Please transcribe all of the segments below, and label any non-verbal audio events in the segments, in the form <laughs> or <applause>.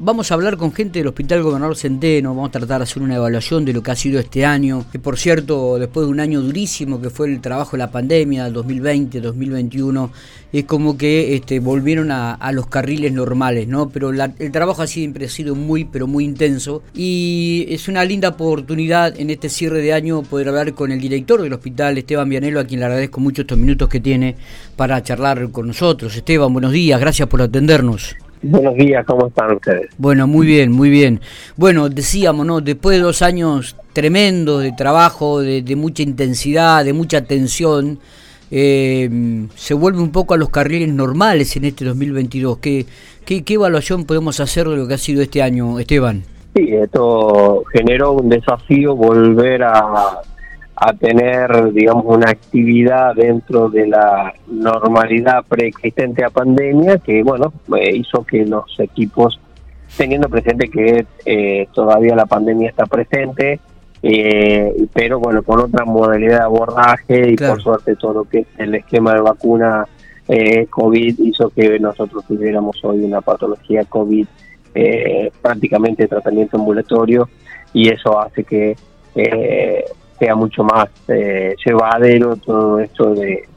Vamos a hablar con gente del Hospital Gobernador Centeno, vamos a tratar de hacer una evaluación de lo que ha sido este año, que por cierto, después de un año durísimo que fue el trabajo de la pandemia, 2020, 2021, es como que este, volvieron a, los carriles normales, ¿no? Pero el trabajo ha siempre sido muy, pero muy intenso y es una linda oportunidad en este cierre de año poder hablar con el director del hospital, Esteban Vianelo, a quien le agradezco mucho estos minutos que tiene para charlar con nosotros. Esteban, buenos días, gracias por atendernos. Buenos días, ¿cómo están ustedes? Bueno, muy bien, muy bien. Bueno, decíamos, ¿no? Después de dos años tremendos de trabajo, de, mucha intensidad, de mucha tensión, eh, se vuelve un poco a los carriles normales en este 2022. ¿Qué, qué, qué evaluación podemos hacer de lo que ha sido este año, Esteban? Sí, esto generó un desafío volver a a tener, digamos, una actividad dentro de la normalidad preexistente a pandemia que, bueno, eh, hizo que los equipos, teniendo presente que eh, todavía la pandemia está presente, eh, pero bueno, con otra modalidad de abordaje y por suerte todo lo que es el esquema de vacuna COVID hizo que nosotros tuviéramos hoy una patología COVID prácticamente de tratamiento ambulatorio y eso hace que sea mucho más eh, llevadero todo esto de,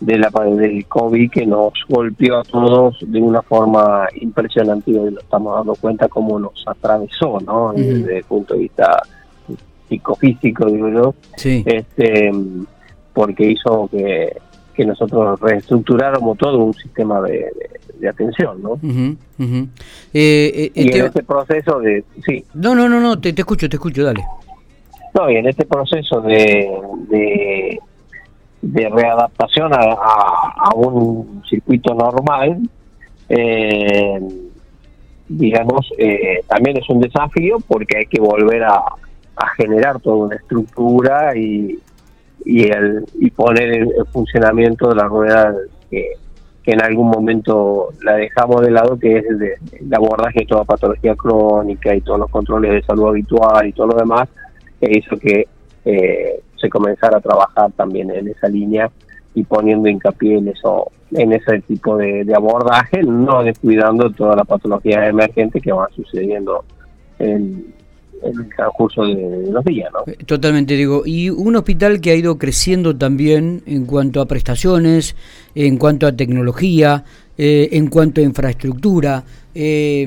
de la del COVID que nos golpeó a todos de una forma impresionante y nos estamos dando cuenta cómo nos atravesó, ¿no? Desde el punto de vista psicofísico, digo yo, este, porque hizo que, que nosotros reestructuráramos todo un sistema de, de, atención, ¿no? Eh, eh, y en este proceso de... Sí. No, no, no, no, te, te escucho, te escucho, dale. Y en este proceso de, de, readaptación a, un circuito normal, eh, digamos, eh, también es un desafío porque hay que volver a, generar toda una estructura y, y, el, y poner en, funcionamiento la rueda que, que, en algún momento la dejamos de lado, que es el, de, abordaje de toda patología crónica y todos los controles de salud habitual y todo lo demás, que hizo que eh, se comenzara a trabajar también en esa línea y poniendo hincapié en eso en ese tipo de, abordaje, no descuidando toda la patología emergente que va sucediendo en, el transcurso de, los días. ¿no? Eh, totalmente digo, y un hospital que ha ido creciendo también en cuanto a prestaciones, en cuanto a tecnología, eh, en cuanto a infraestructura. Eh,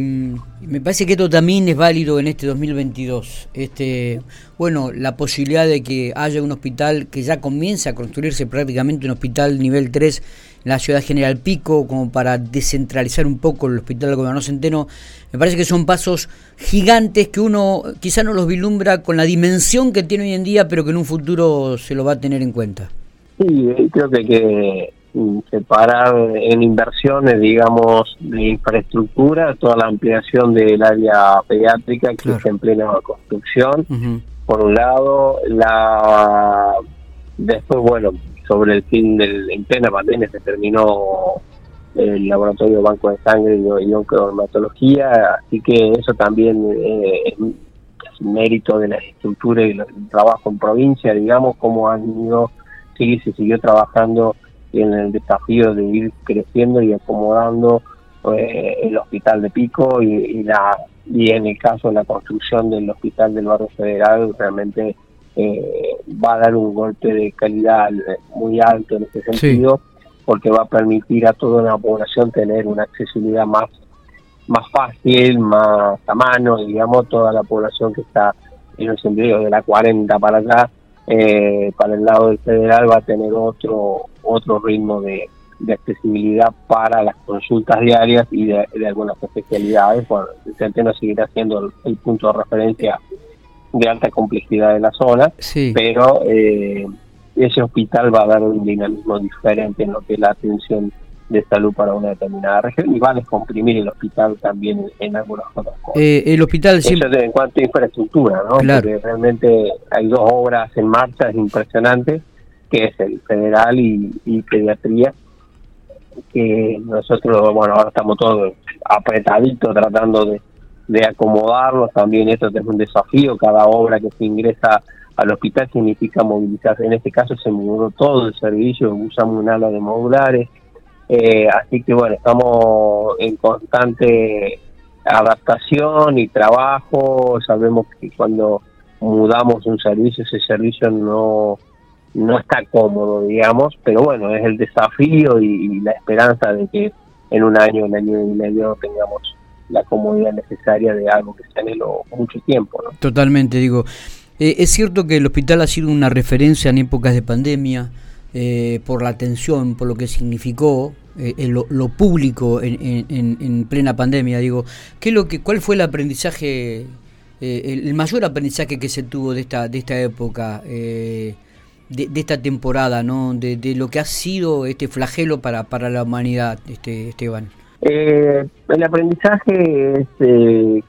me parece que esto también es válido en este 2022. Este, bueno, la posibilidad de que haya un hospital que ya comience a construirse prácticamente un hospital nivel 3 en la ciudad General Pico, como para descentralizar un poco el hospital Gobernador Centeno, me parece que son pasos gigantes que uno quizá no los vislumbra con la dimensión que tiene hoy en día, pero que en un futuro se lo va a tener en cuenta. Sí, creo que, que separar en inversiones, digamos, de infraestructura, toda la ampliación del área pediátrica que está en plena construcción, por un lado, la después, bueno, sobre el fin del, en plena pandemia se terminó el laboratorio Banco de Sangre y oncohematología, así que eso también eh, es mérito de la estructura y el trabajo en provincia, digamos, cómo han ido, sí, se siguió trabajando en el desafío de ir creciendo y acomodando eh, el hospital de Pico y, la y en el caso de la construcción del hospital del barrio federal realmente eh, va a dar un golpe de calidad muy alto en ese sentido porque va a permitir a toda la población tener una accesibilidad más más fácil, más a mano, digamos, toda la población que está en el sentido de la 40 para acá, eh, para el lado del federal va a tener otro otro ritmo de, accesibilidad para las consultas diarias y de, algunas especialidades. Bueno, el Centeno seguirá siendo el, punto de referencia de alta complejidad de la zona, pero eh, ese hospital va a dar un dinamismo diferente en lo que es la atención de salud para una determinada región y va a descomprimir el hospital también en, algunas otras cosas. Eh, el hospital siempre... Eso en cuanto a infraestructura, ¿no? Porque realmente hay dos obras en marcha impresionantes que es el federal y, pediatría, que nosotros, bueno, ahora estamos todos apretaditos tratando de, de acomodarlos, también esto es un desafío, cada obra que se ingresa al hospital significa movilizarse, en este caso se mudó todo el servicio, usamos un ala de modulares, eh, así que bueno, estamos en constante adaptación y trabajo. Sabemos que cuando mudamos un servicio, ese servicio no no está cómodo, digamos, pero bueno, es el desafío y, la esperanza de que en un año, un año y medio tengamos la comodidad necesaria de algo que se anheló mucho tiempo. ¿no? Totalmente, digo. Eh, es cierto que el hospital ha sido una referencia en épocas de pandemia eh, por la atención, por lo que significó eh, lo, público en, en, plena pandemia. Digo, ¿qué lo que, ¿cuál fue el aprendizaje, el, mayor aprendizaje que se tuvo de esta, de esta época? De, esta temporada, ¿no? De, lo que ha sido este flagelo para, para la humanidad, este Esteban? Eh, el aprendizaje es eh,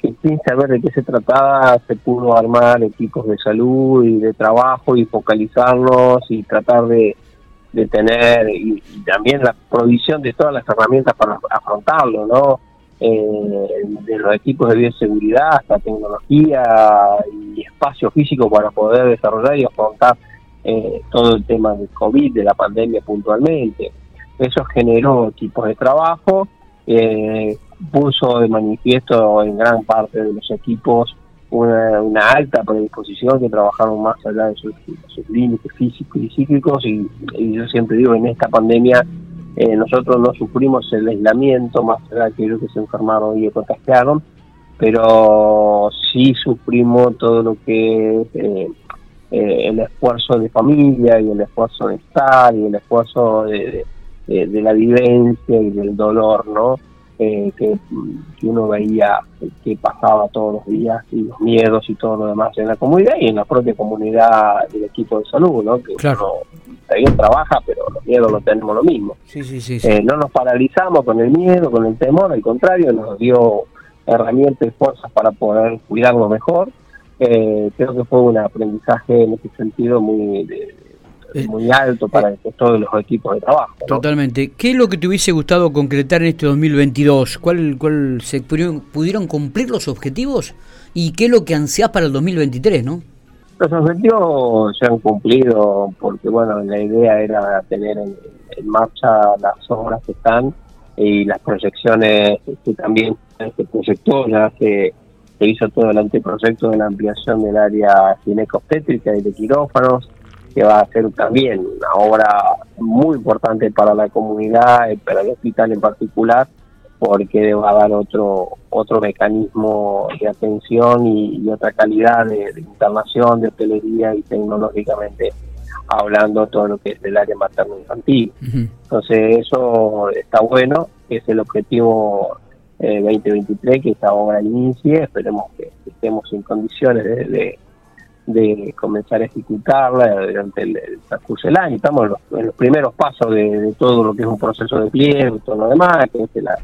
que sin saber de qué se trataba se pudo armar equipos de salud y de trabajo y focalizarlos y tratar de, de tener y, también la provisión de todas las herramientas para afrontarlo, ¿no? Eh, de los equipos de bioseguridad hasta tecnología y espacio físico para poder desarrollar y afrontar eh, todo el tema del COVID, de la pandemia puntualmente. Eso generó equipos de trabajo, eh, puso de manifiesto en gran parte de los equipos una, alta predisposición que trabajaron más allá de sus, límites físicos y psíquicos y, yo siempre digo, en esta pandemia eh, nosotros no sufrimos el aislamiento más allá de aquellos que se enfermaron y contagiaron, pero sí sufrimos todo lo que es eh, el esfuerzo de familia y el esfuerzo de estar y el esfuerzo de, la vivencia y del dolor, ¿no? Eh, que, uno veía que pasaba todos los días y los miedos y todo lo demás en la comunidad y en la propia comunidad del equipo de salud, ¿no? Que claro. uno trabaja, pero los miedos lo tenemos lo mismo. Sí, sí, sí, eh, no nos paralizamos con el miedo, con el temor, al contrario, nos dio herramientas y fuerzas para poder cuidarnos mejor eh, creo que fue un aprendizaje en ese sentido muy eh, muy alto para eh, todos los equipos de trabajo. Totalmente. ¿Qué es lo que te hubiese gustado concretar en este 2022? ¿Cuál, cuál se pudieron, cumplir los objetivos? ¿Y qué es lo que ansias para el 2023, no? Los objetivos se han cumplido porque, bueno, la idea era tener en, marcha las obras que están y las proyecciones que también se proyectó ya hace se hizo todo el anteproyecto de la ampliación del área ginecobstétrica y de quirófanos, que va a ser también una obra muy importante para la comunidad y para el hospital en particular, porque va a dar otro otro mecanismo de atención y, otra calidad de, internación, de hotelería y tecnológicamente hablando todo lo que es el área materno-infantil. Entonces eso está bueno, es el objetivo 2023 que esta obra inicie, esperemos que, estemos en condiciones de, de, comenzar a ejecutarla durante el, transcurso del año. Estamos en los, primeros pasos de, todo lo que es un proceso de pliego y todo lo demás, que es la,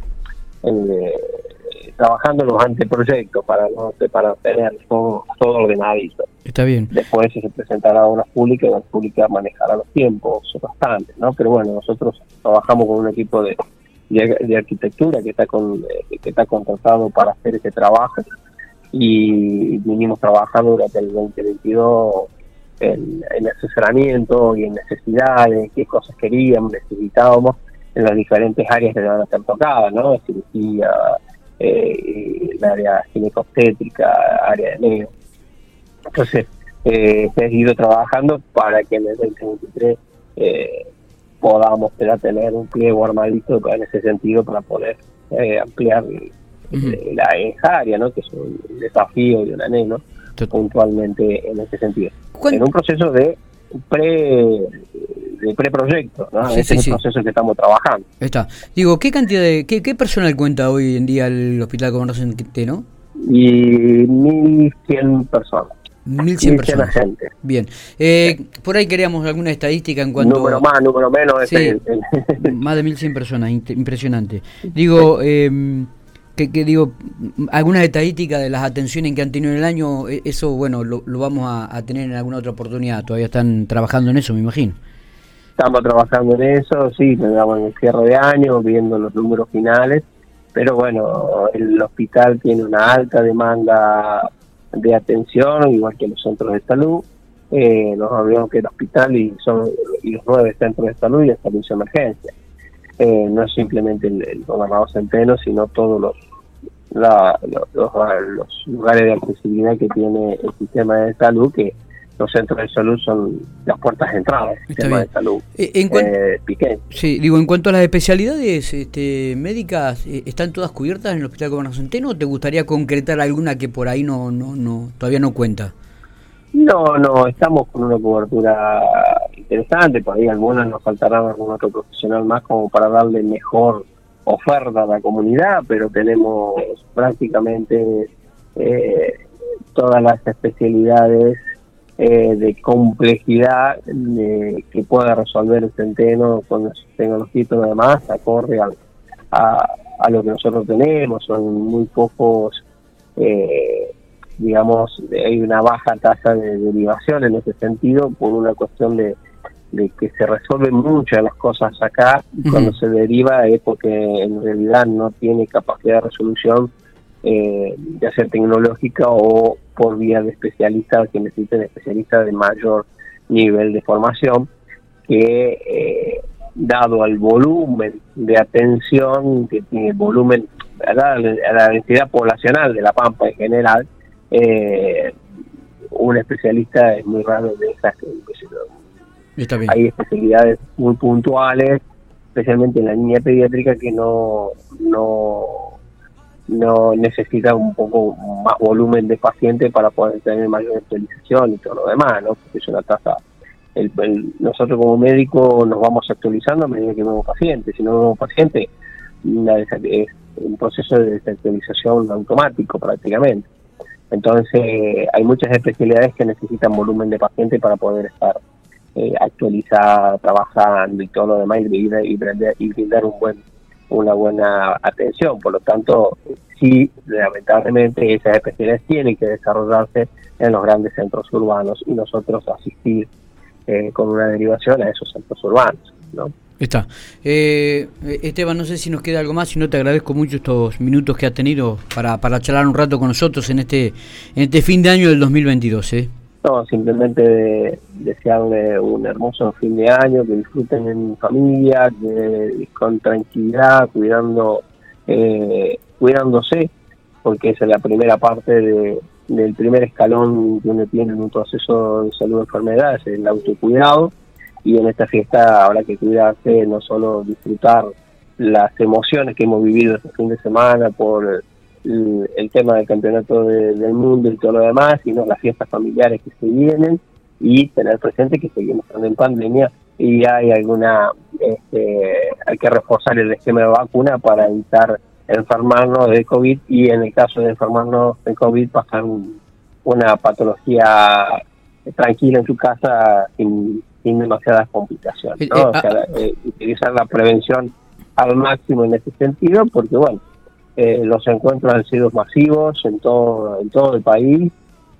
trabajando los anteproyectos para no para tener todo, todo ordenadito. Está bien. Después se presentará a una pública y la pública manejará los tiempos bastante, ¿no? Pero bueno, nosotros trabajamos con un equipo de de, arquitectura que está con eh, que está contratado para hacer ese trabajo y vinimos trabajando durante el 2022 en, en asesoramiento y en necesidades, qué cosas queríamos, necesitábamos en las diferentes áreas que van a ser tocadas, ¿no? Cirugía, eh, el área ginecobstétrica, área de neo. Entonces, eh, se ido trabajando para que en el 2023 eh, podamos tener un pliego armadito en ese sentido para poder eh, ampliar eh, la esa área, ¿no? que es un desafío y un anhelo puntualmente en ese sentido. En un proceso de pre de preproyecto, ¿no? ese es el proceso que estamos trabajando. Está. Digo, ¿qué cantidad de qué, qué personal cuenta hoy en día el Hospital Gobernación no? Y 1.100 personas. 1.100 personas. Bien. Eh, por ahí queríamos alguna estadística en cuanto... Número más, número menos. <laughs> más de 1.100 personas, impresionante. Digo, eh, que, digo, algunas estadísticas de las atenciones que han tenido en el año, e, eso, bueno, lo, vamos a, tener en alguna otra oportunidad. Todavía están trabajando en eso, me imagino. Estamos trabajando en eso, sí, estamos en el cierre de año, viendo los números finales, pero bueno, el hospital tiene una alta demanda de atención, igual que los centros de salud. Eh, nos olvidamos que el hospital y, son, los nueve centros de salud y el servicio de emergencia. Eh, no es simplemente el, gobernador Centeno, sino todos los lugares de accesibilidad que tiene el sistema de salud, que los centros de salud son las puertas de entrada del sistema de salud. Eh, en eh, sí, digo, en cuanto a las especialidades este, médicas, eh, ¿están todas cubiertas en el Hospital Gobernador Centeno o te gustaría concretar alguna que por ahí no, no, no todavía no cuenta? No, no, estamos con una cobertura interesante, por ahí algunas nos faltarán algún otro profesional más como para darle mejor oferta a la comunidad, pero tenemos prácticamente eh, todas las especialidades eh, de complejidad que pueda resolver el centeno con los tecnologías demás, acorde a, a, lo que nosotros tenemos, son muy pocos, eh, digamos, hay una baja tasa de derivación en ese sentido por una cuestión de, que se resuelven muchas las cosas acá y cuando se deriva es porque en realidad no tiene capacidad de resolución eh, ya sea tecnológica o por vía de especialistas que necesiten especialistas de mayor nivel de formación, que eh, dado al volumen de atención que tiene el volumen, a la densidad poblacional de la Pampa en general, eh, un especialista es muy raro de esas que, hay especialidades muy puntuales, especialmente en la línea pediátrica que no no no necesita un poco más volumen de paciente para poder tener mayor actualización y todo lo demás, ¿no? Porque es una tasa. El, nosotros como médico nos vamos actualizando a medida que vemos pacientes. Si no vemos pacientes, es un proceso de desactualización automático prácticamente. Entonces, hay muchas especialidades que necesitan volumen de paciente para poder estar eh, actualizada, trabajando y todo lo demás y, y, y brindar un buen una buena atención. Por lo tanto, sí, lamentablemente esas especialidades tienen que desarrollarse en los grandes centros urbanos y nosotros asistir eh, con una derivación a esos centros urbanos. ¿no? Está. Eh, Esteban, no sé si nos queda algo más, si no te agradezco mucho estos minutos que has tenido para, charlar un rato con nosotros en este, en este fin de año del 2022. ¿eh? No, simplemente desearle un hermoso fin de año, que disfruten en familia, que, con tranquilidad, cuidando, eh, cuidándose, porque esa es la primera parte de, del primer escalón que uno tiene en un proceso de salud de enfermedad, es el autocuidado, y en esta fiesta habrá que cuidarse, no solo disfrutar las emociones que hemos vivido este fin de semana por el, tema del campeonato del mundo y todo lo demás, sino las fiestas familiares que se vienen y tener presente que seguimos en pandemia y hay alguna, este, hay que reforzar el esquema de vacuna para evitar enfermarnos de COVID y en el caso de enfermarnos de COVID pasar una patología tranquila en tu casa sin, sin demasiadas complicaciones, ¿no? Eh, o sea, ah, eh, utilizar la prevención al máximo en ese sentido porque bueno, eh, los encuentros han sido masivos en todo, en todo el país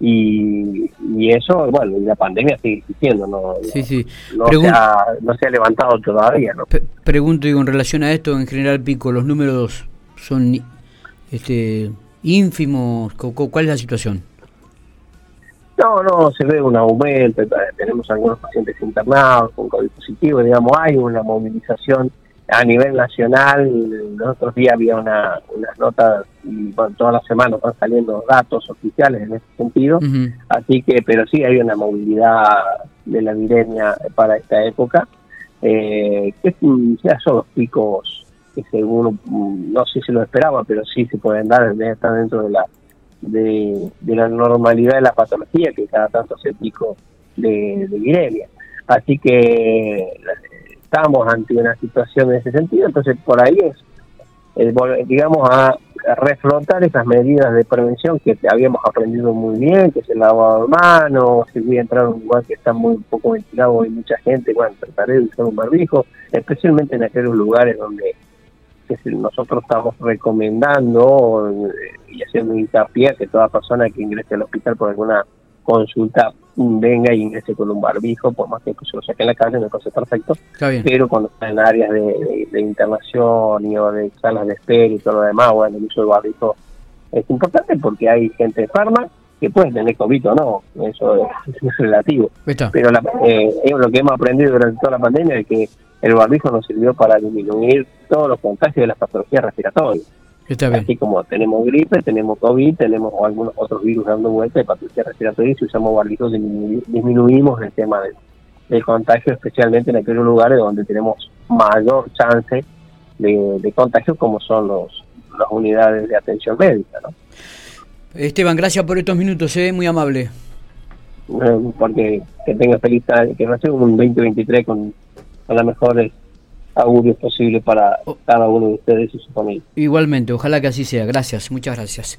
y, y eso, bueno, y la pandemia sigue existiendo, no, sí, sí. no, se, ha, no se ha levantado todavía. ¿no? pregunto, digo, en relación a esto, en general, Pico, ¿los números son este, ínfimos? ¿Cuál es la situación? No, no, se ve un aumento, tenemos algunos pacientes internados con COVID positivo, digamos, hay una movilización a nivel nacional, los otros días había una, unas notas y bueno, todas las semanas van saliendo datos oficiales en ese sentido, así que, pero sí hay una movilidad de la viremia para esta época, eh, que ya son los picos que según, no sé si lo esperaba, pero sí se pueden dar, estar dentro de la de, la normalidad de la patología, que cada tanto hace pico de, de viremia. Así que estamos ante una situación en ese sentido, entonces por ahí es, digamos, a, reflotar esas medidas de prevención que habíamos aprendido muy bien, que se lavado de manos, si voy a entrar a un lugar que está muy poco ventilado y mucha gente, bueno, trataré de usar un barbijo, especialmente en aquellos lugares donde nosotros estamos recomendando eh, y haciendo hincapié que toda persona que ingrese al hospital por alguna consulta venga y ingrese con un barbijo, por más que se lo saque en la calle, me parece perfecto. Pero cuando está en áreas de, internación y o de salas de espera y todo lo demás, bueno, el uso del barbijo es importante porque hay gente enferma que puede tener COVID o no, eso es, relativo. Pero eh, lo que hemos aprendido durante toda la pandemia es que el barbijo nos sirvió para disminuir todos los contagios de las patologías respiratorias. Así como tenemos gripe, tenemos COVID, tenemos algunos otros virus dando vuelta, hepatitis respiratoria, y si usamos barbijos disminuimos el tema del, contagio, especialmente en aquellos lugares donde tenemos mayor chance de, contagio, como son los las unidades de atención médica. ¿no? Esteban, gracias por estos minutos, ¿eh? muy amable. Porque que tenga feliz que no sea un 2023 con, con las mejores augurios posibles para oh. cada uno de ustedes y su familia. Igualmente, ojalá que así sea. Gracias, muchas gracias.